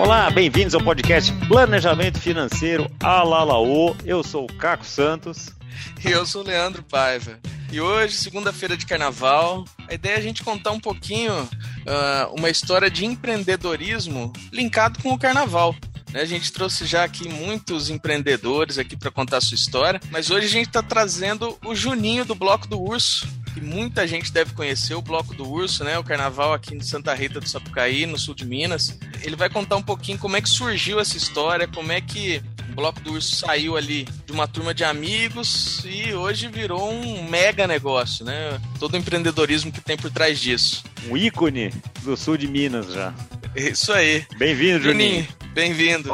Olá, bem-vindos ao podcast Planejamento Financeiro Alalaô. Eu sou o Caco Santos. E eu sou o Leandro Paiva. E hoje, segunda-feira de carnaval, a ideia é a gente contar um pouquinho uh, uma história de empreendedorismo linkado com o carnaval. Né? A gente trouxe já aqui muitos empreendedores aqui para contar a sua história, mas hoje a gente está trazendo o Juninho do Bloco do Urso, que muita gente deve conhecer, o Bloco do Urso, né? O carnaval aqui em Santa Rita do Sapucaí, no sul de Minas. Ele vai contar um pouquinho como é que surgiu essa história, como é que o Bloco do Urso saiu ali de uma turma de amigos e hoje virou um mega negócio, né? Todo o empreendedorismo que tem por trás disso. Um ícone do sul de Minas já. Isso aí. Bem-vindo, Juninho. Bem-vindo.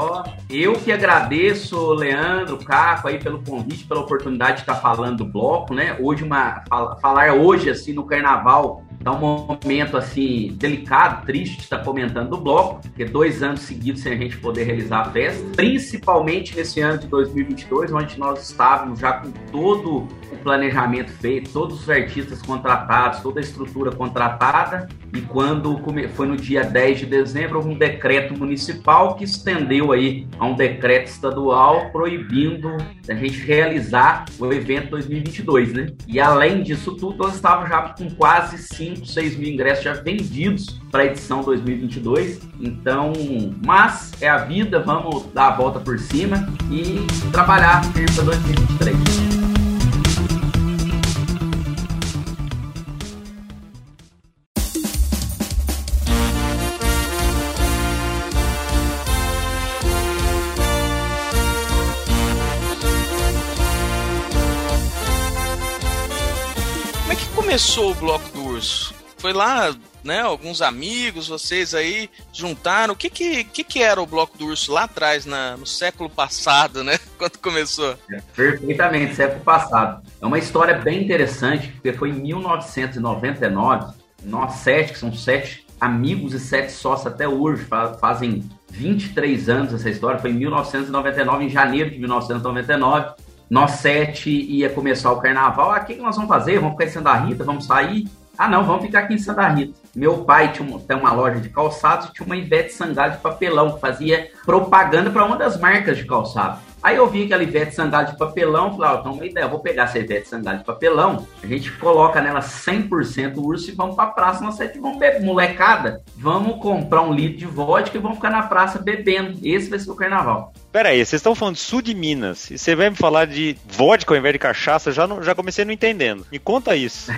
eu que agradeço, Leandro, Caco, aí pelo convite, pela oportunidade de estar falando do bloco, né? Hoje, uma, falar hoje, assim, no carnaval, Tá um momento assim delicado, triste estar comentando do bloco, porque dois anos seguidos sem a gente poder realizar a festa, principalmente nesse ano de 2022, onde nós estávamos já com todo o planejamento feito, todos os artistas contratados, toda a estrutura contratada, e quando foi no dia 10 de dezembro, houve um decreto municipal que estendeu aí a um decreto estadual proibindo a gente realizar o evento 2022, né? E além disso tudo, nós estávamos já com quase 5, 6 mil ingressos já vendidos para a edição 2022. Então, mas é a vida, vamos dar a volta por cima e trabalhar para 2023. Começou o Bloco do Urso? Foi lá, né? Alguns amigos, vocês aí juntaram. O que que, que, que era o Bloco do Urso lá atrás, na, no século passado, né? Quando começou? É, perfeitamente, século passado. É uma história bem interessante, porque foi em 1999, nós sete, que são sete amigos e sete sócios até hoje, fazem 23 anos essa história, foi em 1999, em janeiro de 1999 nós sete ia começar o carnaval. Ah, o que, que nós vamos fazer? Vamos ficar em Santa Rita? Vamos sair? Ah, não, vamos ficar aqui em Santa Rita. Meu pai tinha uma, uma loja de calçados e tinha uma Ivete Sangalo de papelão, que fazia propaganda para uma das marcas de calçado. Aí eu vi aquela Ivete Sangalo de papelão, falei, ó, então uma ideia, eu vou pegar essa Ivete Sangalo de papelão, a gente coloca nela 100% urso e vamos pra praça, nós sete vamos beber, molecada, vamos comprar um litro de vodka e vamos ficar na praça bebendo. Esse vai ser o carnaval. Pera aí, vocês estão falando sul de Minas e você vai me falar de vodka ao invés de cachaça? Já, não, já comecei não entendendo. Me conta isso.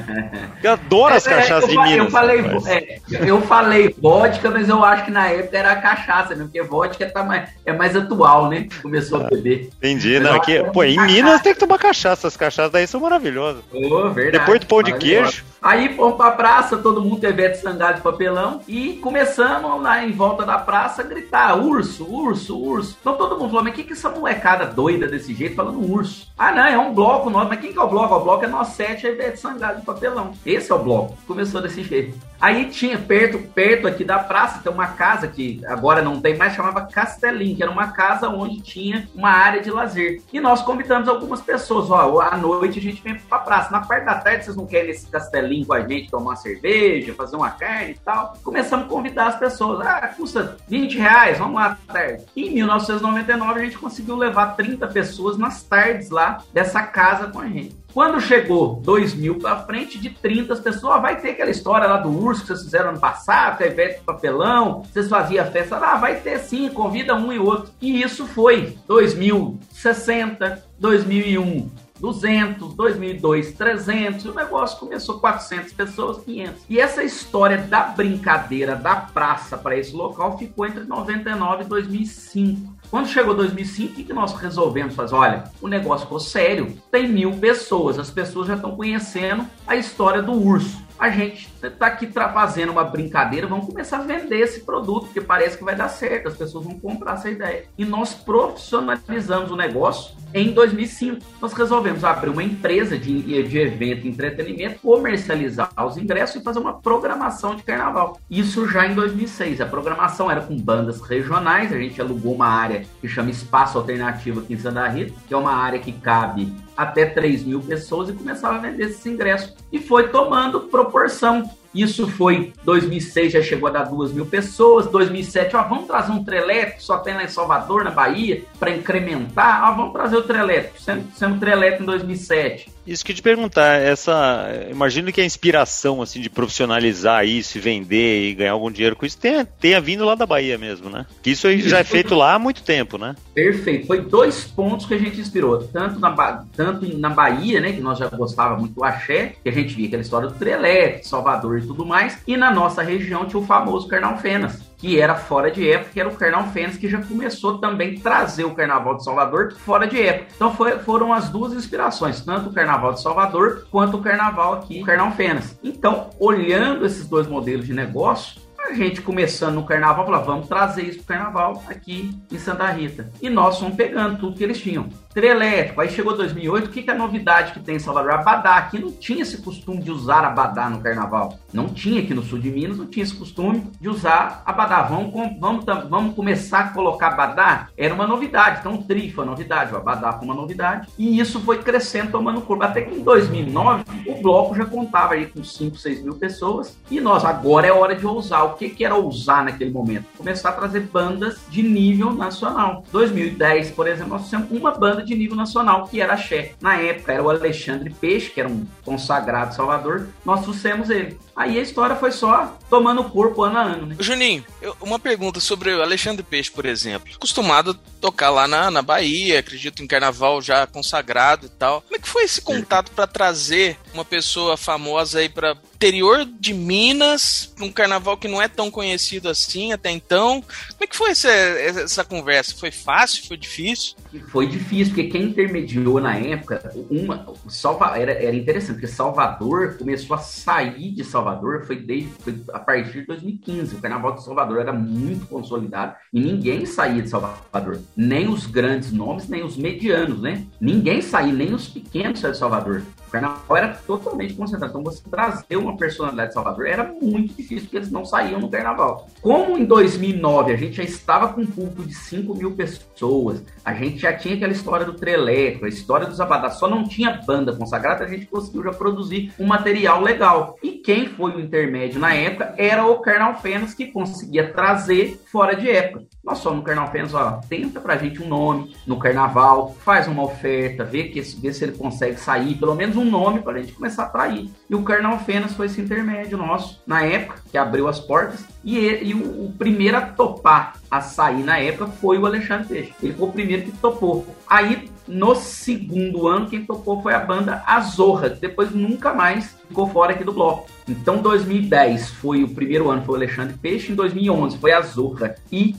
Eu adoro as é, cachaças é, eu, de Minas. Eu falei, é, eu falei vodka, mas eu acho que na época era cachaça, né? Porque vodka tá mais, é mais atual, né? Começou a beber. Entendi, não, aqui, pô, em Minas tem que tomar cachaça. As cachaças daí são maravilhosas. Oh, verdade, Depois do pão de queijo. Aí fomos pra praça, todo mundo teve de sangado de papelão e começamos lá em volta da praça a gritar: urso, urso, urso. Então todo mundo falou: mas que que essa molecada doida desse jeito falando urso? Ah, não, é um bloco nosso. Mas quem que é o bloco? O bloco é nós sete a de sangado de papelão. Esse é o bloco. Começou desse jeito. Aí tinha perto, perto aqui da praça, tem uma casa que agora não tem mais, chamava Castelinho, que era uma casa onde tinha uma área de lazer. E nós convidamos algumas pessoas, ó, à noite a gente vem pra praça. Na parte da tarde vocês não querem esse Castelinho com a gente, tomar uma cerveja, fazer uma carne e tal. Começamos a convidar as pessoas. Ah, custa 20 reais, vamos lá à tarde. E em 1999 a gente conseguiu levar 30 pessoas nas tardes lá dessa casa com a gente. Quando chegou 2000 para frente, de 30 pessoas, vai ter aquela história lá do urso que vocês fizeram ano passado, que é Ivete Papelão, vocês faziam festa lá, vai ter sim, convida um e outro. E isso foi 2060, 2001, 200, 2002, 300, o negócio começou 400 pessoas, 500. E essa história da brincadeira da praça para esse local ficou entre 99 e 2005. Quando chegou 2005, o que nós resolvemos fazer? Olha, o negócio ficou sério, tem mil pessoas, as pessoas já estão conhecendo a história do urso a gente está aqui fazendo uma brincadeira, vamos começar a vender esse produto, porque parece que vai dar certo, as pessoas vão comprar essa ideia. E nós profissionalizamos o negócio em 2005. Nós resolvemos abrir uma empresa de, de evento e entretenimento, comercializar os ingressos e fazer uma programação de carnaval. Isso já em 2006. A programação era com bandas regionais, a gente alugou uma área que chama Espaço Alternativo aqui em Santa Rita, que é uma área que cabe até 3 mil pessoas e começava a vender esses ingressos. E foi tomando proporção. Isso foi 2006, já chegou a dar duas mil pessoas. 2007, ó, vamos trazer um trelétrico, só tem lá em Salvador, na Bahia, para incrementar. Ó, vamos trazer o trelétrico, sendo, sendo trelétrico em 2007. Isso que te perguntar, essa. Imagino que a inspiração assim de profissionalizar isso e vender e ganhar algum dinheiro com isso tenha, tenha vindo lá da Bahia mesmo, né? Que isso aí já é feito lá há muito tempo, né? Perfeito. Foi dois pontos que a gente inspirou. Tanto na, tanto na Bahia, né? Que nós já gostava muito do axé, que a gente via aquela história do Trelé, Salvador e tudo mais. E na nossa região tinha o famoso Carnal Fenas que era fora de época, que era o Carnaval Fênix, que já começou também a trazer o Carnaval de Salvador fora de época. Então foi, foram as duas inspirações, tanto o Carnaval de Salvador quanto o Carnaval aqui, o Carnaval Fênix. Então, olhando esses dois modelos de negócio, a gente começando no carnaval, falou, vamos trazer isso pro carnaval aqui em Santa Rita. E nós fomos pegando tudo que eles tinham elétrico. Aí chegou 2008, o que, que é a novidade que tem em Salvador? Abadá. Aqui não tinha esse costume de usar abadá no carnaval. Não tinha aqui no sul de Minas, não tinha esse costume de usar abadá. Vamos, vamos, vamos começar a colocar abadá? Era uma novidade. Então, o foi novidade, o abadá foi uma novidade. E isso foi crescendo, tomando curva. Até que em 2009, o bloco já contava aí com 5, 6 mil pessoas. E nós, agora é hora de ousar. O que, que era ousar naquele momento? Começar a trazer bandas de nível nacional. 2010, por exemplo, nós tínhamos uma banda de nível nacional, que era Xé. Na época era o Alexandre Peixe, que era um consagrado Salvador, nós trouxemos ele. Aí a história foi só tomando corpo ano a ano, né? Juninho, eu, uma pergunta sobre o Alexandre Peixe, por exemplo. Acostumado a tocar lá na, na Bahia, acredito em carnaval já consagrado e tal. Como é que foi esse contato para trazer uma pessoa famosa aí para interior de Minas, para um carnaval que não é tão conhecido assim até então? Como é que foi essa, essa conversa? Foi fácil? Foi difícil? Foi difícil, porque quem intermediou na época, uma, Salva, era, era interessante, porque Salvador começou a sair de Salvador Salvador foi desde foi a partir de 2015. O Carnaval de Salvador era muito consolidado e ninguém saía de Salvador. Nem os grandes nomes, nem os medianos, né? Ninguém saía, nem os pequenos saíam de Salvador. Carnaval era totalmente concentrado. Então você trazer uma personalidade de Salvador era muito difícil, porque eles não saíam no Carnaval. Como em 2009 a gente já estava com um público de 5 mil pessoas, a gente já tinha aquela história do Treleco, a história dos Abadás, só não tinha banda consagrada, a gente conseguiu já produzir um material legal. E quem foi o intermédio na época era o Carnal Fênix, que conseguia trazer fora de época. Nós só no Carnaval Fênix, ó, tenta pra gente um nome no carnaval, faz uma oferta, vê, que, vê se ele consegue sair, pelo menos um nome pra gente começar a atrair. E o Carnaval Fênix foi esse intermédio nosso, na época, que abriu as portas, e, ele, e o, o, primeiro a topar a sair na época foi o Alexandre Peixe. Ele foi o primeiro que topou. Aí, no segundo ano, quem topou foi a banda Azorra, depois nunca mais ficou fora aqui do bloco. Então, 2010 foi o primeiro ano, foi o Alexandre Peixe. Em 2011 foi a Zorra e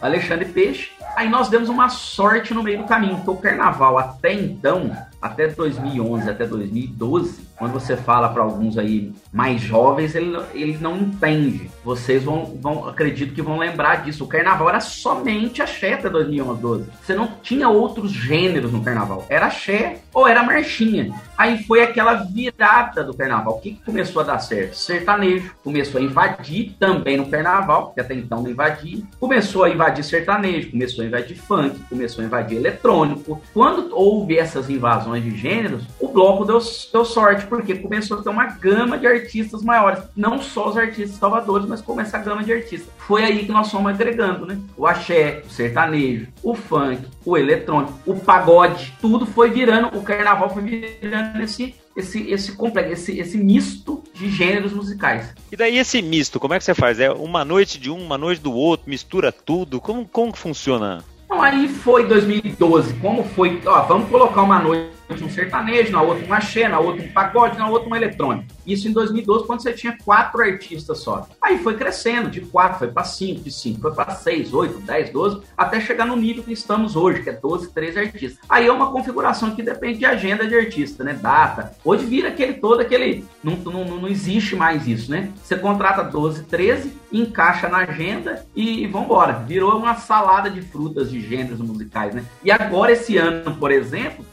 Alexandre Peixe. Aí nós demos uma sorte no meio do caminho, porque o carnaval até então, até 2011, até 2012, quando você fala para alguns aí mais jovens, ele, ele não entende. Vocês vão, vão, acredito que vão lembrar disso. O carnaval era somente axé até 2011, 12. Você não tinha outros gêneros no carnaval. Era axé ou era marchinha. Aí foi aquela virada do carnaval. O que, que começou a dar certo? Sertanejo começou a invadir também no carnaval, que até então não invadia. Começou a invadir sertanejo, começou a invadir funk, começou a invadir eletrônico. Quando houve essas invasões de gêneros, o bloco deu, deu sorte, porque começou a ter uma gama de artistas maiores. Não só os artistas salvadores, mas como essa gama de artistas. Foi aí que nós fomos agregando, né? O axé, o sertanejo, o funk, o eletrônico, o pagode, tudo foi virando, o carnaval foi virando esse esse, esse complexo, esse, esse misto de gêneros musicais. E daí esse misto, como é que você faz? É uma noite de um, uma noite do outro, mistura tudo? Como, como funciona? Então, aí foi 2012, como foi, ó, vamos colocar uma noite um sertanejo, na outra um axé, na outra um pagode, na outra um eletrônico. Isso em 2012, quando você tinha quatro artistas só. Aí foi crescendo, de quatro foi para cinco, de cinco foi para seis, oito, dez, doze, até chegar no nível que estamos hoje, que é 12, 13 artistas. Aí é uma configuração que depende de agenda de artista, né? Data. Hoje vira aquele todo, aquele. Não, não, não existe mais isso, né? Você contrata 12, 13, encaixa na agenda e vambora. Virou uma salada de frutas de gêneros musicais, né? E agora, esse ano, por exemplo,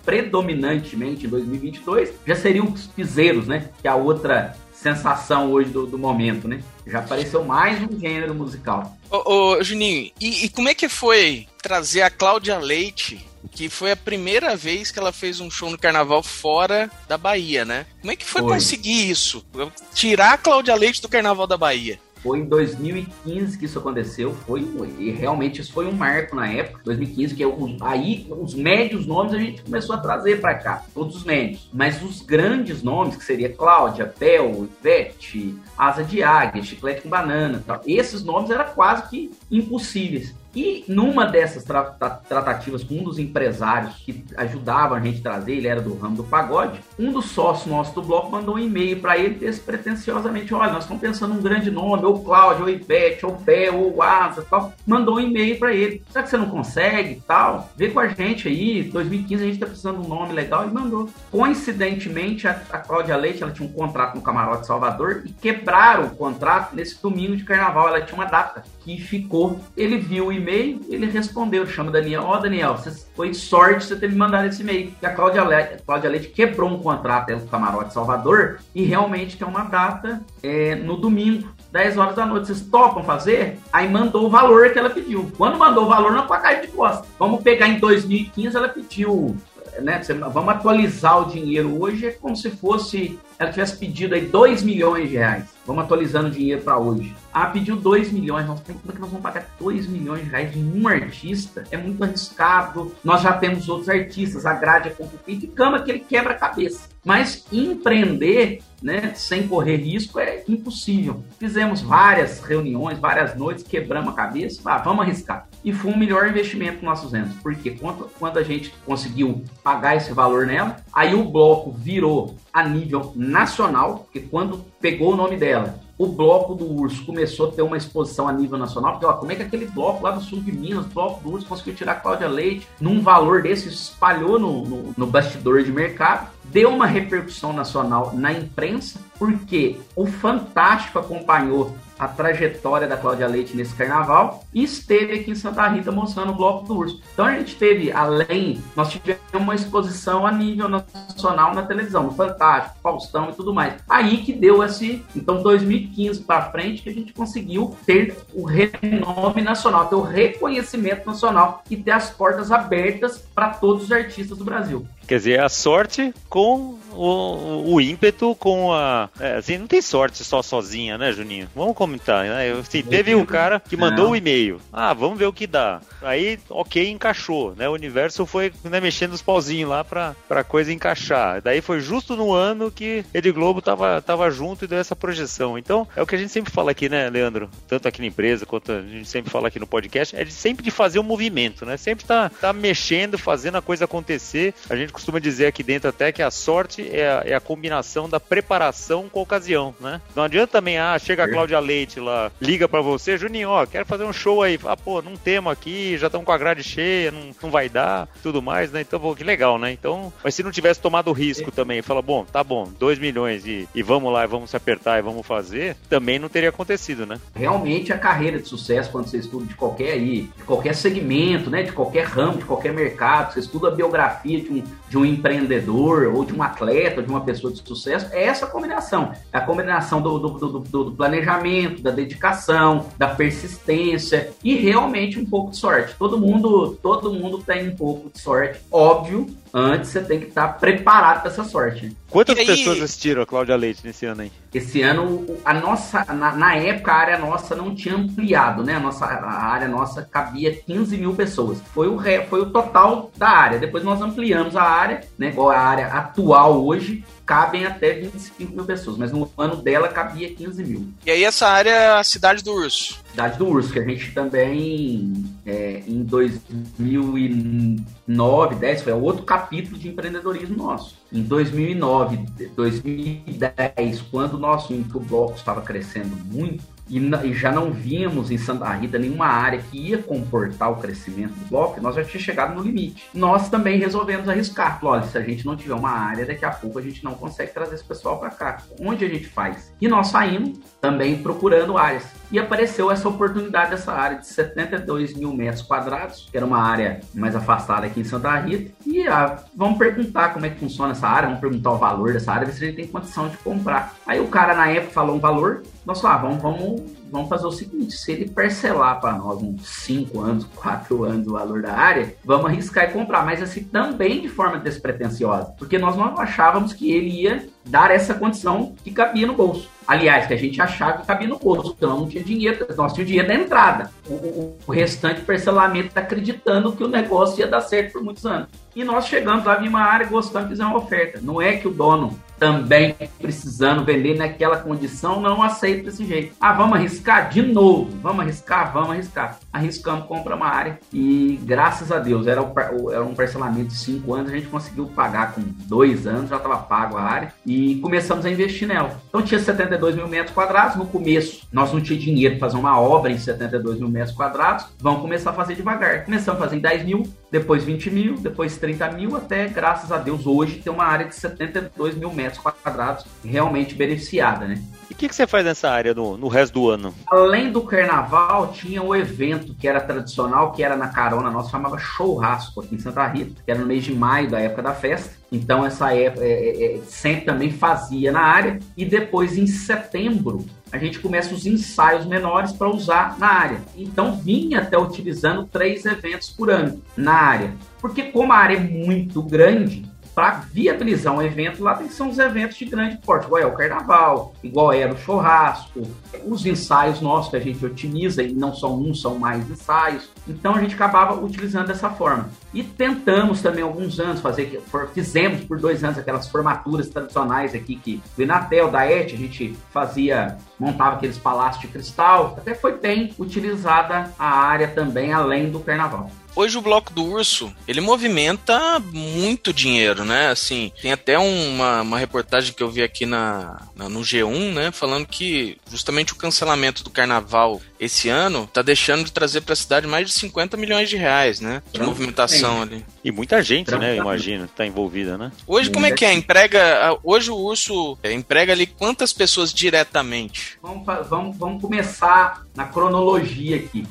predominantemente em 2022, já seriam os piseiros, né? Que é a outra sensação hoje do, do momento, né? Já apareceu mais um gênero musical. Ô, ô Juninho, e, e como é que foi trazer a Cláudia Leite que foi a primeira vez que ela fez um show no carnaval fora da Bahia, né? Como é que foi, foi. conseguir isso? Tirar a Cláudia Leite do carnaval da Bahia? Foi em 2015 que isso aconteceu, foi e realmente isso foi um marco na época, 2015, que é aí os médios nomes a gente começou a trazer para cá, todos os médios. Mas os grandes nomes, que seria Cláudia, Bel, Ivete, Asa de Águia, Chiclete com Banana, tal, esses nomes eram quase que impossíveis. E numa dessas tra tratativas com um dos empresários que ajudavam a gente trazer, ele era do ramo do pagode, um dos sócios nossos do bloco mandou um e-mail para ele despretensiosamente: olha, nós estamos pensando num grande nome, ou Cláudio, ou Ivete, ou Bé, ou Asa, tal. Mandou um e-mail para ele: será que você não consegue tal? Vê com a gente aí, 2015 a gente está precisando de um nome legal e mandou. Coincidentemente, a, a Cláudia Leite ela tinha um contrato no Camarote Salvador e quebraram o contrato nesse domingo de carnaval. Ela tinha uma data que ficou. Ele viu o e-mail e-mail, ele respondeu, chama Daniel, ó oh, Daniel, foi sorte você ter me mandado esse e-mail. E a Cláudia Leite, a Cláudia Leite quebrou um contrato com o Camarote Salvador e realmente tem uma data é, no domingo. 10 horas da noite, vocês topam fazer? Aí mandou o valor que ela pediu. Quando mandou o valor, não para cair de costa. Vamos pegar em 2015, ela pediu né, vamos atualizar o dinheiro hoje, é como se fosse ela tivesse pedido aí 2 milhões de reais. Vamos atualizando o dinheiro para hoje. Ah, pediu 2 milhões. Nós, como é que nós vamos pagar 2 milhões de reais de um artista? É muito arriscado. Nós já temos outros artistas, a grade é complicada. E ficamos aquele quebra-cabeça. Mas empreender né, sem correr risco é impossível. Fizemos várias reuniões, várias noites, quebramos a cabeça, ah, vamos arriscar. E foi um melhor investimento que nós fizemos, porque quando, quando a gente conseguiu pagar esse valor nela, aí o bloco virou a nível nacional, porque quando pegou o nome dela o bloco do Urso começou a ter uma exposição a nível nacional, porque ó, como é que aquele bloco lá do sul de Minas, o bloco do Urso, conseguiu tirar a Cláudia Leite num valor desse, espalhou no, no, no bastidor de mercado, deu uma repercussão nacional na imprensa, porque o Fantástico acompanhou a trajetória da Cláudia Leite nesse carnaval e esteve aqui em Santa Rita mostrando o Bloco do Urso. Então a gente teve, além, nós tivemos uma exposição a nível nacional na televisão, no Fantástico, Faustão e tudo mais. Aí que deu esse, então 2015 para frente que a gente conseguiu ter o renome nacional, ter o reconhecimento nacional e ter as portas abertas para todos os artistas do Brasil. Quer dizer, a sorte com o, o ímpeto, com a. É, assim, não tem sorte só sozinha, né, Juninho? Vamos comentar, né? Assim, teve um cara que mandou o um e-mail. Ah, vamos ver o que dá. Aí, ok, encaixou, né? O universo foi né, mexendo os pauzinhos lá pra, pra coisa encaixar. Daí foi justo no ano que Rede Globo tava, tava junto e deu essa projeção. Então, é o que a gente sempre fala aqui, né, Leandro? Tanto aqui na empresa quanto a gente sempre fala aqui no podcast, é de sempre de fazer um movimento, né? Sempre tá, tá mexendo, fazendo a coisa acontecer. A gente costuma dizer aqui dentro até que a sorte é a, é a combinação da preparação com a ocasião, né? Não adianta também, ah, chega a Cláudia Leite lá, liga para você, Juninho, ó, quero fazer um show aí. Ah, pô, não temos aqui, já estamos com a grade cheia, não, não vai dar, tudo mais, né? Então, pô, que legal, né? Então, mas se não tivesse tomado risco também, fala, bom, tá bom, 2 milhões e, e vamos lá, vamos se apertar e vamos fazer, também não teria acontecido, né? Realmente a carreira de sucesso, quando você estuda de qualquer aí, de qualquer segmento, né? De qualquer ramo, de qualquer mercado, você estuda a biografia de um, de um empreendedor ou de um atleta, de uma pessoa de sucesso, é essa combinação. É a combinação do, do, do, do, planejamento, da dedicação, da persistência e realmente um pouco de sorte. Todo mundo, todo mundo tem um pouco de sorte, óbvio, antes você tem que estar preparado para essa sorte. Quantas aí... pessoas assistiram a Cláudia Leite nesse ano aí? Esse ano, a nossa, na, na, época, a área nossa não tinha ampliado, né? A, nossa, a área nossa cabia 15 mil pessoas. Foi o, foi o total da área. Depois nós ampliamos a área, né? Igual a área atual hoje, cabem até 25 mil pessoas, mas no ano dela cabia 15 mil. E aí essa área é a Cidade do Urso? Cidade do Urso, que a gente também, é, em 2009, 10, foi outro capítulo de empreendedorismo nosso. Em 2009, 2010, quando o nosso bloco estava crescendo muito, e, e, já não víamos em Santa Rita nenhuma área que ia comportar o crescimento do bloco, nós já tínhamos chegado no limite. Nós também resolvemos arriscar. Falou, olha, se a gente não tiver uma área, daqui a pouco a gente não consegue trazer esse pessoal para cá. Onde a gente faz? E nós saímos também procurando áreas. E apareceu essa oportunidade dessa área de 72 mil metros quadrados, que era uma área mais afastada aqui em Santa Rita. E ah, vamos perguntar como é que funciona essa área, vamos perguntar o valor dessa área, ver se ele tem condição de comprar. Aí o cara na época falou um valor, falamos, ah, vamos, vamos vamos fazer o seguinte: se ele parcelar para nós uns 5 anos, 4 anos o valor da área, vamos arriscar e comprar, mas assim também de forma despretensiosa, porque nós não achávamos que ele ia dar essa condição que cabia no bolso. Aliás, que a gente achava que cabia no bolso, nós não tinha dinheiro, nós tínhamos dinheiro da entrada. O, o, o restante parcelamento está acreditando que o negócio ia dar certo por muitos anos. E nós chegamos lá, vimos uma área, gostamos, fizemos uma oferta. Não é que o dono também precisando vender naquela condição, não aceita desse jeito. Ah, vamos arriscar de novo, vamos arriscar, vamos arriscar. Arriscamos, compra uma área e graças a Deus, era, o, era um parcelamento de cinco anos, a gente conseguiu pagar com dois anos, já estava pago a área e começamos a investir nela. Então tinha 72 mil metros quadrados, no começo nós não tínhamos dinheiro para fazer uma obra em 72 mil metros quadrados, vamos começar a fazer devagar. Começamos a fazer em 10 mil, depois 20 mil, depois 30 mil, até, graças a Deus, hoje tem uma área de 72 mil metros quadrados realmente beneficiada, né? O que, que, você faz nessa área no, no resto do ano? Além do carnaval, tinha o evento que era tradicional, que era na carona, nós chamava churrasco aqui em Santa Rita, que era no mês de maio, da época da festa. Então, essa época é, é, é sempre também fazia na área. E depois, em setembro, a gente começa os ensaios menores para usar na área. Então, vinha até utilizando três eventos por ano na área. Porque, como a área é muito grande, para viabilizar um evento, lá tem que ser uns eventos de grande porte, igual é o carnaval, igual era o churrasco, os ensaios nossos que a gente otimiza, e não são um, são mais ensaios. Então a gente acabava utilizando dessa forma. E tentamos também alguns anos fazer, fizemos por dois anos aquelas formaturas tradicionais aqui que o Inatel, da ET, a gente fazia, montava aqueles palácios de cristal, até foi bem utilizada a área também, além do carnaval hoje o bloco do urso, ele movimenta muito dinheiro, né? Assim, tem até uma, uma reportagem que eu vi aqui na, na, no G1, né? Falando que justamente o cancelamento do carnaval esse ano tá deixando de trazer para a cidade mais de 50 milhões de reais, né? De movimentação ali. E muita gente, né? Imagina, tá envolvida, né? Hoje, como é que é? Emprega. Hoje o urso emprega ali quantas pessoas diretamente? Vamos, vamos, vamos começar na cronologia aqui.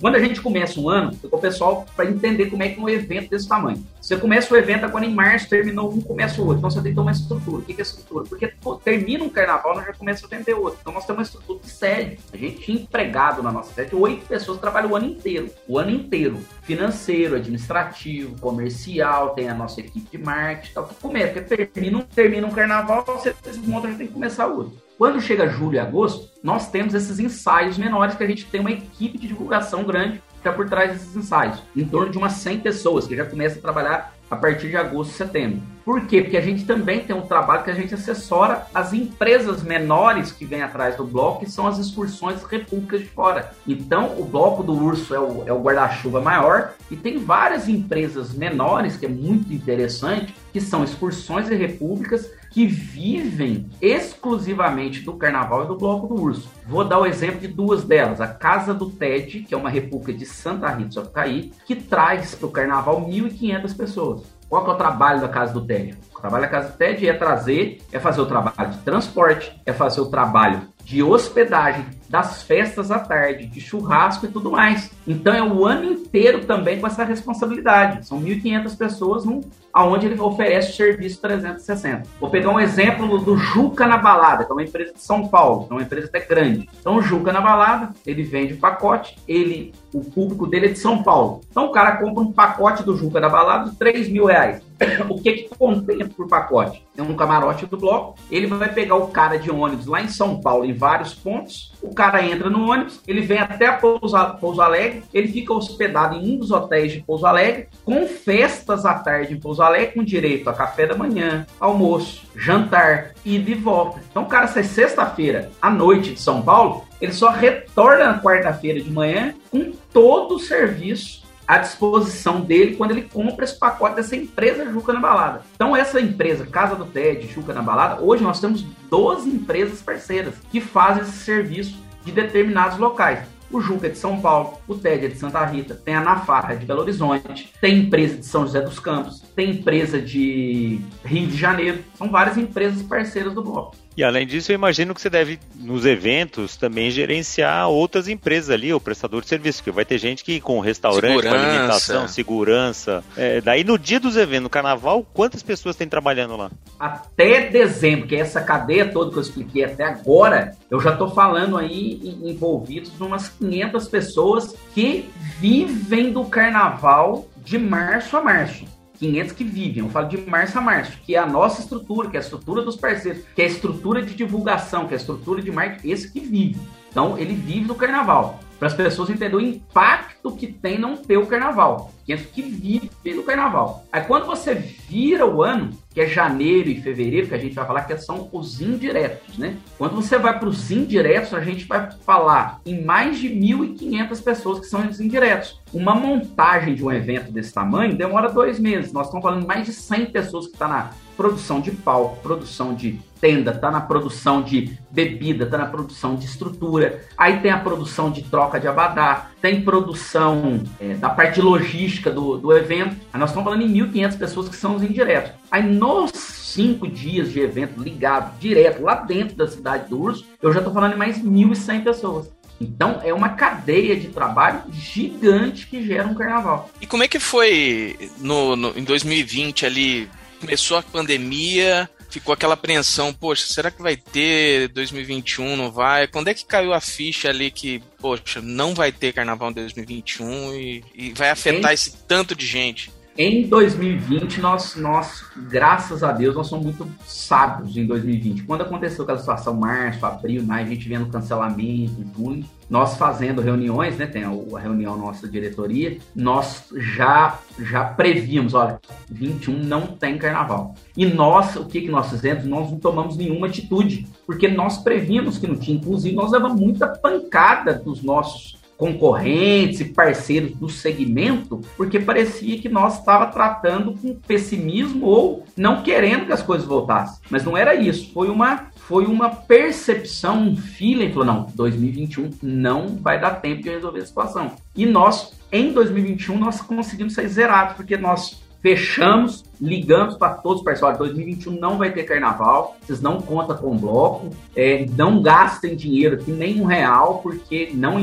Quando a gente começa um ano, o pessoal para entender como é que é um evento desse tamanho. Você começa o evento agora em março, terminou um, começa o outro. Então você tem que ter uma estrutura. O que é estrutura? Porque pô, termina um carnaval, nós já começa a vender outro. Então nós temos uma estrutura de sede. A gente tinha empregado na nossa sede oito pessoas trabalham o ano inteiro. O ano inteiro. Financeiro, administrativo, comercial, tem a nossa equipe de marketing tal. Começa, porque termina, termina um carnaval, você desmonta, já tem que começar outro. Quando chega julho e agosto, nós temos esses ensaios menores que a gente tem uma equipe de divulgação grande está por trás desses ensaios, em torno de umas 100 pessoas que já começam a trabalhar a partir de agosto, setembro. Por quê? Porque a gente também tem um trabalho que a gente assessora as empresas menores que vêm atrás do bloco, que são as excursões repúblicas de fora. Então, o bloco do Urso é o, é o guarda-chuva maior e tem várias empresas menores, que é muito interessante, que são excursões e repúblicas que vivem exclusivamente do carnaval e do bloco do urso. Vou dar o exemplo de duas delas. A Casa do TED, que é uma república de Santa Rita do Sapucaí, que traz para o carnaval 1.500 pessoas. Qual que é o trabalho da Casa do TED? O trabalho da Casa do TED é trazer, é fazer o trabalho de transporte, é fazer o trabalho de hospedagem, das festas à tarde, de churrasco e tudo mais. Então é o ano inteiro também com essa responsabilidade. São 1.500 pessoas num, aonde ele oferece o serviço 360. Vou pegar um exemplo do Juca na Balada, que é uma empresa de São Paulo, é uma empresa até grande. Então o Juca na Balada, ele vende o pacote, ele, o público dele é de São Paulo. Então o cara compra um pacote do Juca na Balada de 3 mil reais. o que que contém por pacote? É um camarote do bloco, ele vai pegar o cara de ônibus lá em São Paulo, em vários pontos, o cara entra no ônibus, ele vem até Pouso, Pouso Alegre, ele fica hospedado em um dos hotéis de Pouso Alegre, com festas à tarde em Pouso Alegre, com direito a café da manhã, almoço, jantar, e de volta. Então o cara sai sexta-feira à noite de São Paulo, ele só retorna na quarta-feira de manhã com todo o serviço à disposição dele quando ele compra esse pacote dessa empresa Juca na Balada. Então, essa empresa, Casa do TED, Juca na Balada, hoje nós temos 12 empresas parceiras que fazem esse serviço de determinados locais. O Juca é de São Paulo, o TED é de Santa Rita, tem a Nafarra de Belo Horizonte, tem empresa de São José dos Campos, tem empresa de Rio de Janeiro. São várias empresas parceiras do bloco. E além disso, eu imagino que você deve, nos eventos, também gerenciar outras empresas ali, o prestador de serviço, que vai ter gente que com restaurante, com alimentação, segurança. É, daí no dia dos eventos, no carnaval, quantas pessoas tem trabalhando lá? Até dezembro, que é essa cadeia toda que eu expliquei até agora, eu já estou falando aí envolvidos em umas 500 pessoas que vivem do carnaval de março a março. 500 que vivem, eu falo de março a março, que é a nossa estrutura, que é a estrutura dos parceiros, que é a estrutura de divulgação, que é a estrutura de marketing, esse que vive. Então, ele vive do carnaval para as pessoas entenderem o impacto que tem não ter o carnaval. 500 que vive no carnaval. Aí quando você vira o ano, que é janeiro e fevereiro, que a gente vai falar que são os indiretos, né? Quando você vai para os indiretos, a gente vai falar em mais de 1.500 pessoas que são os indiretos. Uma montagem de um evento desse tamanho demora dois meses. Nós estamos falando mais de 100 pessoas que estão tá na produção de palco, produção de tenda, tá na produção de bebida, tá na produção de estrutura. Aí tem a produção de troca de abadá, tem produção é, da parte logística do, do evento. Aí nós estamos falando em 1.500 pessoas que são os indiretos. Aí nos cinco dias de evento ligado direto lá dentro da cidade do Urso, eu já estou falando em mais 1.100 pessoas. Então é uma cadeia de trabalho gigante que gera um carnaval. E como é que foi no, no em 2020 ali? Começou a pandemia, ficou aquela apreensão, poxa, será que vai ter 2021, não vai? Quando é que caiu a ficha ali que, poxa, não vai ter carnaval em 2021 e, e vai afetar esse tanto de gente? Em 2020, nós, nós, graças a Deus, nós somos muito sábios em 2020. Quando aconteceu aquela situação, março, abril, maio, a gente vendo cancelamento, junho, nós fazendo reuniões, né, tem a, a reunião nossa diretoria, nós já já prevíamos, olha, 21 não tem carnaval. E nós, o que que nós fizemos? Nós não tomamos nenhuma atitude, porque nós prevíamos que não tinha, inclusive nós levamos muita pancada dos nossos concorrentes e parceiros do segmento, porque parecia que nós estava tratando com pessimismo ou não querendo que as coisas voltassem. Mas não era isso, foi uma foi uma percepção, um feeling, falou, não, 2021 não vai dar tempo de resolver a situação. E nós, em 2021, nós conseguimos sair zerados, porque nós Fechamos, ligamos para todos os parceiros. 2021 não vai ter carnaval, vocês não contam com bloco, é, não gastem dinheiro aqui, nem um real, porque não,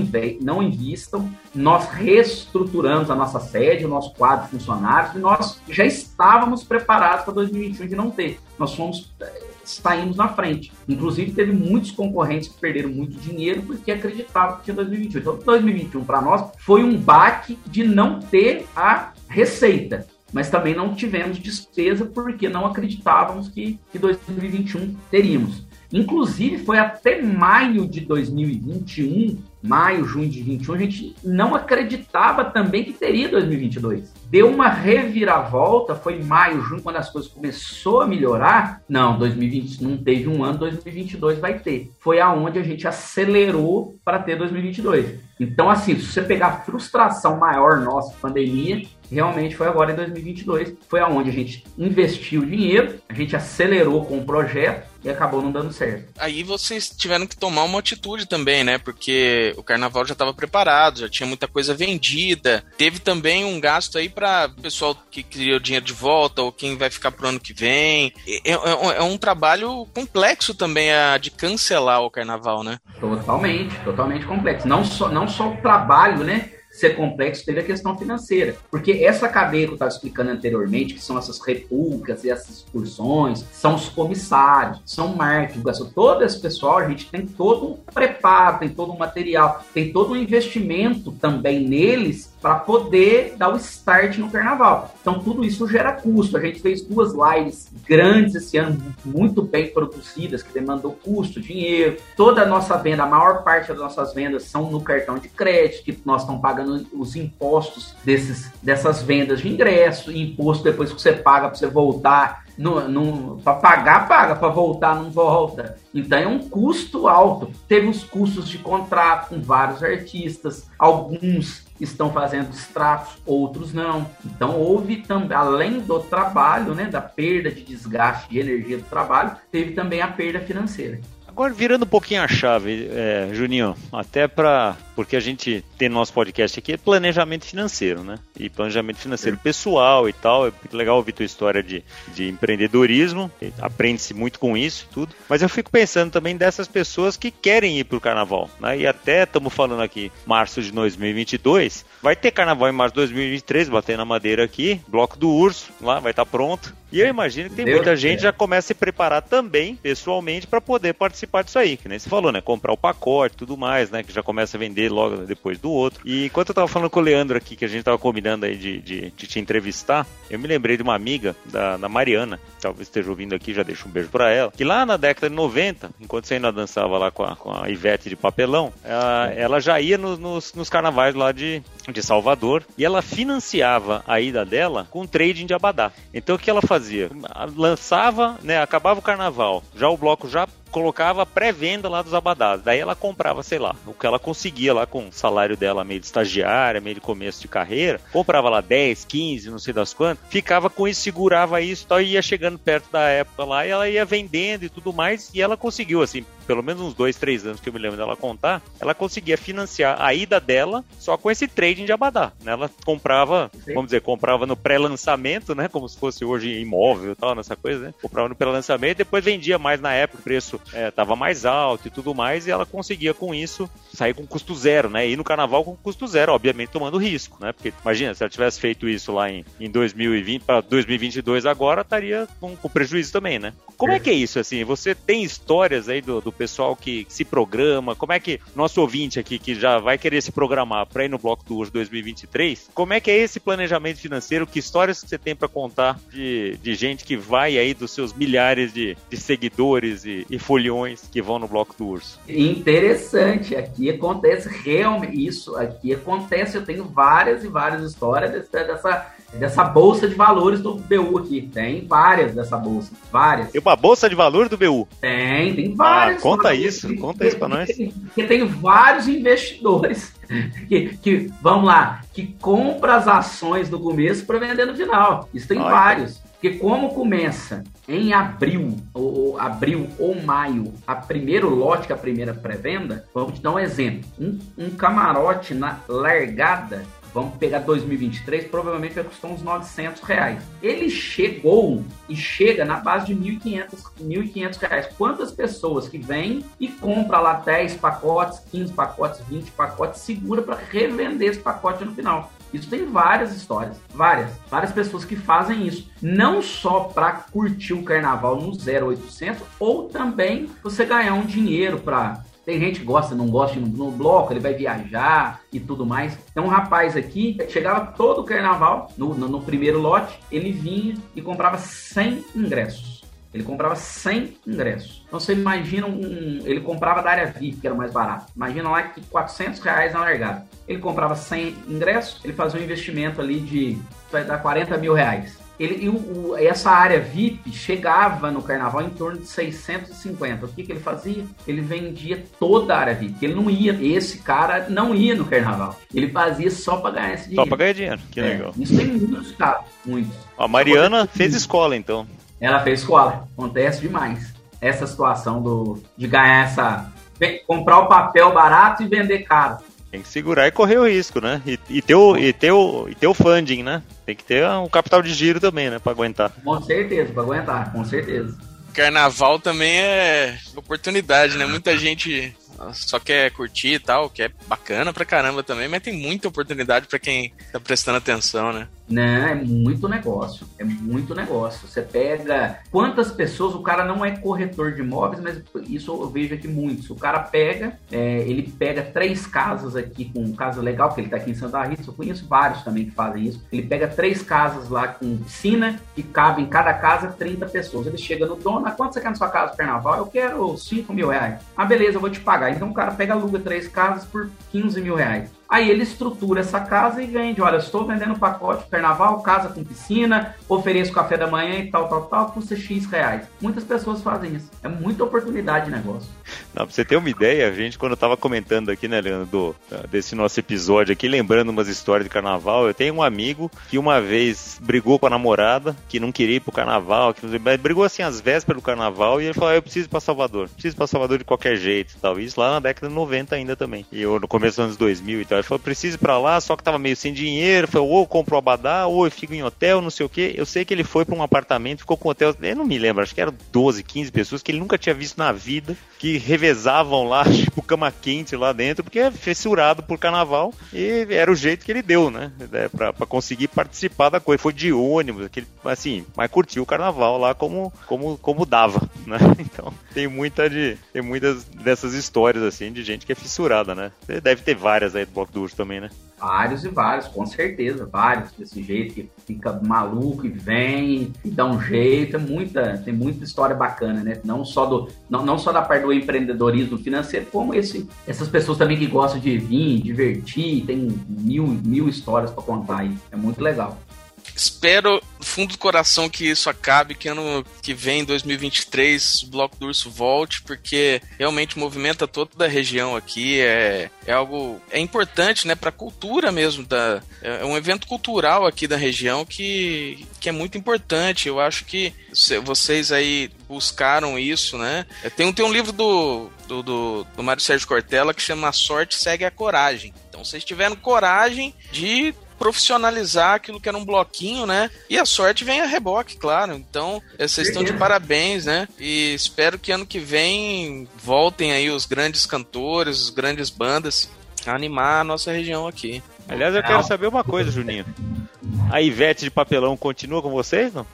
não invistam. Nós reestruturamos a nossa sede, o nosso quadro de funcionários, e nós já estávamos preparados para 2021 de não ter. Nós fomos saímos na frente. Inclusive, teve muitos concorrentes que perderam muito dinheiro porque acreditavam que tinha 2021. Então, 2021 para nós foi um baque de não ter a receita mas também não tivemos despesa porque não acreditávamos que, que 2021 teríamos. Inclusive, foi até maio de 2021, maio, junho de 2021, a gente não acreditava também que teria 2022. Deu uma reviravolta, foi maio, junho, quando as coisas começou a melhorar. Não, 2020 não teve um ano, 2022 vai ter. Foi aonde a gente acelerou para ter 2022. Então, assim, se você pegar a frustração maior nossa, pandemia, realmente foi agora em 2022, foi aonde a gente investiu dinheiro, a gente acelerou com o projeto e acabou não dando certo. Aí vocês tiveram que tomar uma atitude também, né? Porque o carnaval já estava preparado, já tinha muita coisa vendida. Teve também um gasto aí para o pessoal que queria o dinheiro de volta ou quem vai ficar pro ano que vem. É, é, é um trabalho complexo também a, de cancelar o carnaval, né? Totalmente, totalmente complexo. Não só, não só o trabalho, né? Ser complexo teve a questão financeira. Porque essa cadeia que eu estava explicando anteriormente, que são essas repúblicas e essas excursões, são os comissários, são marketing, todo esse pessoal, a gente tem todo um preparo, tem todo um material, tem todo um investimento também neles para poder dar o start no carnaval. Então tudo isso gera custo. A gente fez duas lives grandes esse ano, muito bem produzidas, que demandou custo, dinheiro. Toda a nossa venda, a maior parte das nossas vendas são no cartão de crédito, que nós estamos pagando os impostos desses, dessas vendas de ingresso, e imposto depois que você paga para você voltar para pagar, paga, para voltar, não volta. Então é um custo alto. Teve os custos de contrato com vários artistas, alguns estão fazendo extratos, outros não. Então houve também, além do trabalho, né, da perda de desgaste de energia do trabalho, teve também a perda financeira. Agora virando um pouquinho a chave, é, Juninho, até para porque a gente tem no nosso podcast aqui é planejamento financeiro, né? E planejamento financeiro pessoal e tal. É legal ouvir tua história de, de empreendedorismo, aprende-se muito com isso e tudo. Mas eu fico pensando também dessas pessoas que querem ir pro carnaval, né? E até estamos falando aqui, março de 2022, vai ter carnaval em março de 2023, batendo na madeira aqui, bloco do urso, lá vai estar tá pronto. E eu imagino que tem Deus muita gente que já começa a se preparar também, pessoalmente, para poder participar disso aí, que nem você falou, né? Comprar o pacote e tudo mais, né? Que já começa a vender logo depois do outro. E enquanto eu tava falando com o Leandro aqui, que a gente tava combinando aí de, de, de te entrevistar, eu me lembrei de uma amiga, da, da Mariana, talvez esteja ouvindo aqui, já deixo um beijo para ela, que lá na década de 90, enquanto você ainda dançava lá com a, com a Ivete de papelão, ela, ela já ia no, nos, nos carnavais lá de, de Salvador e ela financiava a ida dela com trading de abadá. Então o que ela fazia? Lançava, né, acabava o carnaval, já o bloco já colocava pré-venda lá dos abadás. Daí ela comprava, sei lá, o que ela conseguia lá com o salário dela meio de estagiária, meio de começo de carreira. Comprava lá 10, 15, não sei das quantas. Ficava com isso, segurava isso tal, e ia chegando perto da época lá e ela ia vendendo e tudo mais. E ela conseguiu, assim, pelo menos uns dois, três anos que eu me lembro dela contar, ela conseguia financiar a ida dela só com esse trading de abadá. Né? Ela comprava, Sim. vamos dizer, comprava no pré-lançamento, né? Como se fosse hoje imóvel e tal, nessa coisa, né? Comprava no pré-lançamento, depois vendia mais na época, o preço é, mais alto e tudo mais, e ela conseguia com isso sair com custo zero, né? E no carnaval com custo zero, obviamente tomando risco, né? Porque imagina, se ela tivesse feito isso lá em, em 2020 para 2022 agora, estaria com, com, prejuízo também, né? Como é que é isso, assim? Você tem histórias aí do, do pessoal que se programa? Como é que nosso ouvinte aqui que já vai querer se programar para ir no Bloco do Urso 2023, como é que é esse planejamento financeiro? Que histórias que você tem para contar de, de gente que vai aí dos seus milhares de, de seguidores e, e foliões que vão no bloco do urso. Interessante, aqui acontece realmente isso, aqui acontece, eu tenho várias e várias histórias dessa, dessa, bolsa de valores do BU aqui, tem várias dessa bolsa, várias. Tem uma bolsa de valores do BU? Tem, tem várias. Ah, conta isso, conta isso pra nós. Porque tem vários investidores que, que, vamos lá, que compra as ações no começo para vender no final. Isso tem Olha. vários. Porque como começa em abril, ou, abril ou maio, a primeiro lote, a primeira pré-venda, vamos te dar um exemplo. Um, um camarote na largada vamos pegar 2023, provavelmente vai custar uns 900 reais. Ele chegou e chega na base de 1.500, 1.500 reais. Quantas pessoas que vêm e compra lá 10 pacotes, 15 pacotes, 20 pacotes, segura para revender esse pacote no final? Isso tem várias histórias, várias, várias pessoas que fazem isso, não só para curtir o carnaval no 0800 ou também você ganhar um dinheiro para tem gente que gosta, não gosta no, no, bloco, ele vai viajar e tudo mais. Tem um rapaz aqui, chegava todo o carnaval, no, no, no primeiro lote, ele vinha e comprava 100 ingressos. Ele comprava 100 ingressos. Então você imagina um. Ele comprava da área VIP, que era mais barato. Imagina lá que 400 reais na largada. Ele comprava 100 ingressos, ele fazia um investimento ali de. vai dar 40 mil reais. Ele, o, o, essa área VIP chegava no carnaval em torno de 650. O que, que ele fazia? Ele vendia toda a área VIP. Ele não ia, esse cara não ia no carnaval. Ele fazia só para ganhar esse dinheiro. Só para ganhar dinheiro, que é, legal. Isso tem muitos casos, muitos. A Mariana fez escola então. Ela fez escola. Acontece demais. Essa situação do, de ganhar essa. comprar o papel barato e vender caro. Tem que segurar e correr o risco, né? E, e, ter, o, e, ter, o, e ter o funding, né? Tem que ter um capital de giro também, né? Pra aguentar. Com certeza, pra aguentar, com certeza. Carnaval também é oportunidade, né? Muita gente só quer curtir e tal, que é bacana pra caramba também, mas tem muita oportunidade para quem tá prestando atenção, né? Não, é muito negócio. É muito negócio. Você pega. Quantas pessoas. O cara não é corretor de imóveis, mas isso eu vejo aqui muitos. O cara pega, é, ele pega três casas aqui com casa legal, que ele tá aqui em Santa Rita. Eu conheço vários também que fazem isso. Ele pega três casas lá com piscina, que cabe em cada casa 30 pessoas. Ele chega no dono, ah, quanto você quer na sua casa carnaval? Eu quero 5 mil reais. Ah, beleza, eu vou te pagar. Então o cara pega, aluga três casas por 15 mil reais. Aí ele estrutura essa casa e vende. Olha, estou vendendo pacote carnaval, casa com piscina, ofereço café da manhã e tal, tal, tal, custa X reais. Muitas pessoas fazem isso. É muita oportunidade de negócio. Não, pra você ter uma ideia, a gente, quando eu tava comentando aqui, né, Leandro, do, desse nosso episódio aqui, lembrando umas histórias de carnaval, eu tenho um amigo que uma vez brigou com a namorada, que não queria ir pro carnaval, que brigou assim às vésperas do carnaval, e ele falou: ah, Eu preciso ir pra Salvador, preciso ir pra Salvador de qualquer jeito tal. Isso lá na década de 90 ainda também. E eu no começo dos anos 2000 e tal. Ele falou: Preciso ir pra lá, só que tava meio sem dinheiro. Falou: Ou eu compro o abadá, ou eu fico em hotel, não sei o que. Eu sei que ele foi pra um apartamento, ficou com hotel, eu não me lembro, acho que eram 12, 15 pessoas que ele nunca tinha visto na vida, que revezavam lá, tipo, cama quente lá dentro, porque é fissurado por carnaval e era o jeito que ele deu, né? É, pra, pra conseguir participar da coisa. Foi de ônibus, aquele, assim, mas curtiu o carnaval lá como, como, como dava, né? Então, tem muita de. Tem muitas dessas histórias, assim, de gente que é fissurada, né? Deve ter várias aí do Bloco do Urso também, né? Vários e vários, com certeza, vários desse jeito que fica maluco e vem e dá um jeito, é muita, tem muita história bacana, né? Não só do, não, não só da parte do empreendedorismo financeiro, como esse, essas pessoas também que gostam de vir, divertir, tem mil, mil histórias para contar aí, é muito legal. Espero, do fundo do coração, que isso acabe, que ano que vem, 2023, o Bloco do Urso volte, porque realmente movimenta toda a região aqui. É, é algo. É importante, né, para a cultura mesmo. Da, é um evento cultural aqui da região que, que é muito importante. Eu acho que vocês aí buscaram isso, né? Tem, tem um livro do, do, do, do Mário Sérgio Cortella que chama A Sorte Segue a Coragem. Então, vocês tiveram coragem de profissionalizar aquilo que era um bloquinho, né? E a sorte vem a reboque, claro. Então, vocês estão de parabéns, né? E espero que ano que vem voltem aí os grandes cantores, os grandes bandas a animar a nossa região aqui. Aliás, eu quero saber uma coisa, Juninho. A Ivete de papelão continua com vocês, não?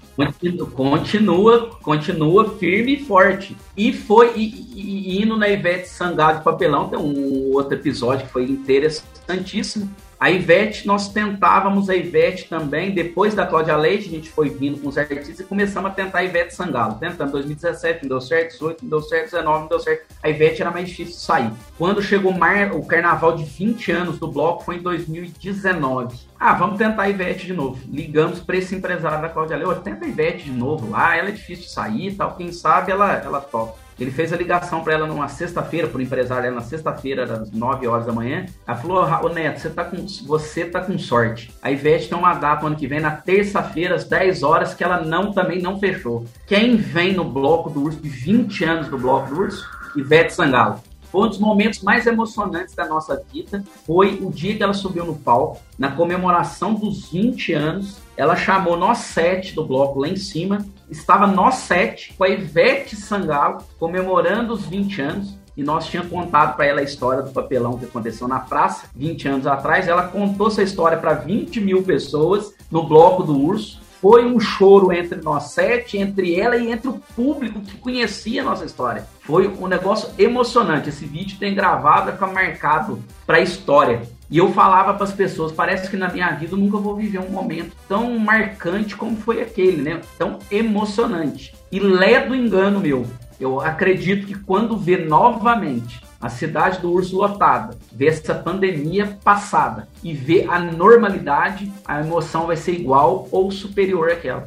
Continua, continua firme e forte. E foi e, e, e indo na Ivete Sangado de papelão, tem um outro episódio que foi interessantíssimo a Ivete, nós tentávamos a Ivete também, depois da Cláudia Leite, a gente foi vindo com os artistas e começamos a tentar a Ivete Sangalo. Tentando 2017, não deu certo, 18, não deu certo, 19, não deu certo. A Ivete era mais difícil sair. Quando chegou o carnaval de 20 anos do bloco, foi em 2019. Ah, vamos tentar a Ivete de novo. Ligamos para esse empresário da Cláudia Leite, tenta a Ivete de novo lá, ela é difícil de sair e tal, quem sabe ela, ela topa. Ele fez a ligação para ela numa sexta-feira, para o empresário dela, na sexta-feira, às 9 horas da manhã. Ela falou: Ô Neto, você tá, com, você tá com sorte. A Ivete tem uma data ano que vem, na terça-feira, às 10 horas, que ela não também não fechou. Quem vem no bloco do urso, de 20 anos do bloco do urso? Ivete Sangalo. Foi um dos momentos mais emocionantes da nossa vida. Foi o dia que ela subiu no palco, na comemoração dos 20 anos. Ela chamou nós sete do bloco lá em cima. Estava nós sete, com a Ivete Sangalo, comemorando os 20 anos. E nós tínhamos contado para ela a história do papelão que aconteceu na praça 20 anos atrás. Ela contou essa história para 20 mil pessoas no bloco do Urso foi um choro entre nós sete, entre ela e entre o público que conhecia a nossa história. Foi um negócio emocionante. Esse vídeo tem gravado, vai ficar marcado para a história. E eu falava para as pessoas, parece que na minha vida eu nunca vou viver um momento tão marcante como foi aquele, né? Tão emocionante. E lé do engano meu. Eu acredito que quando vê novamente a cidade do urso lotada, ver essa pandemia passada e ver a normalidade, a emoção vai ser igual ou superior àquela.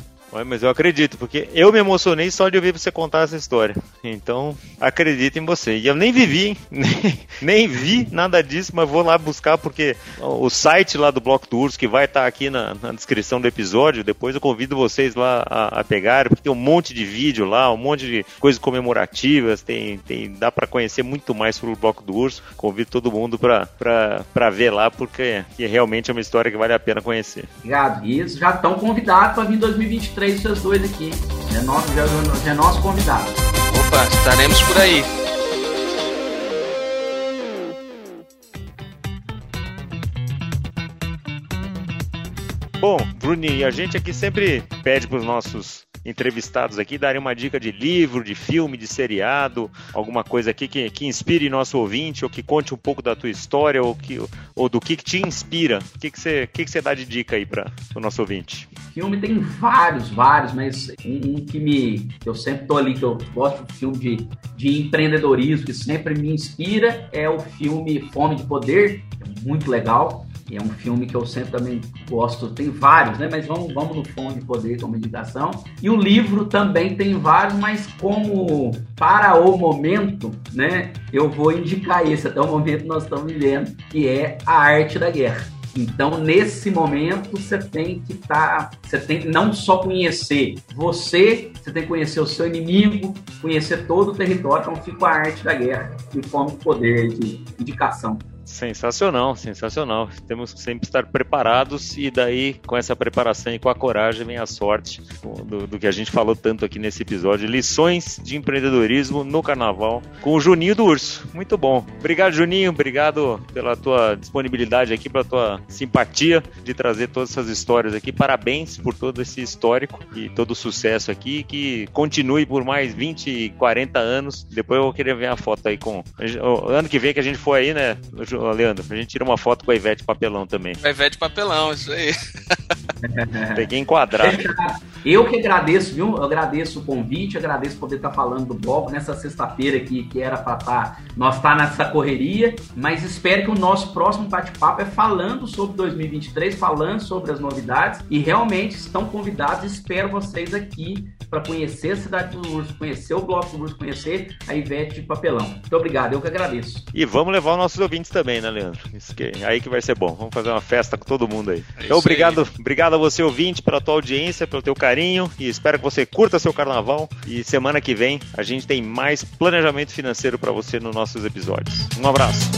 Mas eu acredito, porque eu me emocionei só de ouvir você contar essa história. Então, acredito em você. E eu nem vivi, hein? Nem, nem vi nada disso, mas vou lá buscar, porque o site lá do Bloco do Urso, que vai estar aqui na, na descrição do episódio, depois eu convido vocês lá a, a porque tem um monte de vídeo lá, um monte de coisas comemorativas, tem, tem, dá para conhecer muito mais sobre o Bloco do Urso. Convido todo mundo para ver lá, porque realmente é uma história que vale a pena conhecer. Obrigado. E já estão convidados para vir em 2023 três vocês dois aqui. É nosso, já, já é nosso convidado. Opa, estaremos por aí. Bom, Bruninho, a gente aqui sempre pede para os nossos entrevistados aqui darem uma dica de livro, de filme, de seriado, alguma coisa aqui que, que inspire nosso ouvinte, ou que conte um pouco da tua história, ou, que, ou do que, que te inspira. O que, que, você, que, que você dá de dica aí para o nosso ouvinte? Filme tem vários, vários, mas um, um, que me. Eu sempre tô ali, que eu gosto de filme de, de empreendedorismo, que sempre me inspira, é o filme Fome de Poder, é muito legal que é um filme que eu sempre também gosto. Tem vários, né? Mas vamos, vamos no Fome de Poder como indicação. E o livro também tem vários, mas como para o momento, né? Eu vou indicar esse, até o momento nós estamos vivendo, que é A Arte da Guerra. Então, nesse momento, você tem que estar. Tá, você tem que não só conhecer você, você tem que conhecer o seu inimigo, conhecer todo o território. Então, fica a arte da guerra e forma de poder de indicação. Sensacional, sensacional. Temos que sempre estar preparados e daí, com essa preparação e com a coragem, vem a sorte do, do, que a gente falou tanto aqui nesse episódio. Lições de empreendedorismo no carnaval com o Juninho do Urso. Muito bom. Obrigado, Juninho. Obrigado pela tua disponibilidade aqui, pela tua simpatia de trazer todas essas histórias aqui. Parabéns por todo esse histórico e todo o sucesso aqui. Que continue por mais 20, 40 anos. Depois eu vou querer ver a foto aí com. Ano que vem que a gente for aí, né? Leandro, a gente tira uma foto com a Ivete Papelão também. A Ivete Papelão, isso aí. Peguei enquadrado. Eu que agradeço, viu? Eu agradeço o convite, agradeço poder estar falando do bloco nessa sexta-feira aqui, que era para estar. Tá, nós estar tá nessa correria, mas espero que o nosso próximo bate-papo é falando sobre 2023, falando sobre as novidades e realmente estão convidados. Espero vocês aqui para conhecer a cidade do Urso, conhecer o bloco do Urso, conhecer a Ivete de Papelão. Muito obrigado, eu que agradeço. E vamos levar os nossos ouvintes também, né, Leandro? Isso que, aí que vai ser bom. Vamos fazer uma festa com todo mundo aí. É então, obrigado, aí. obrigado a você, ouvinte, pela tua audiência, pelo teu carinho e espero que você curta seu carnaval. E semana que vem a gente tem mais planejamento financeiro para você nos nossos episódios. Um abraço.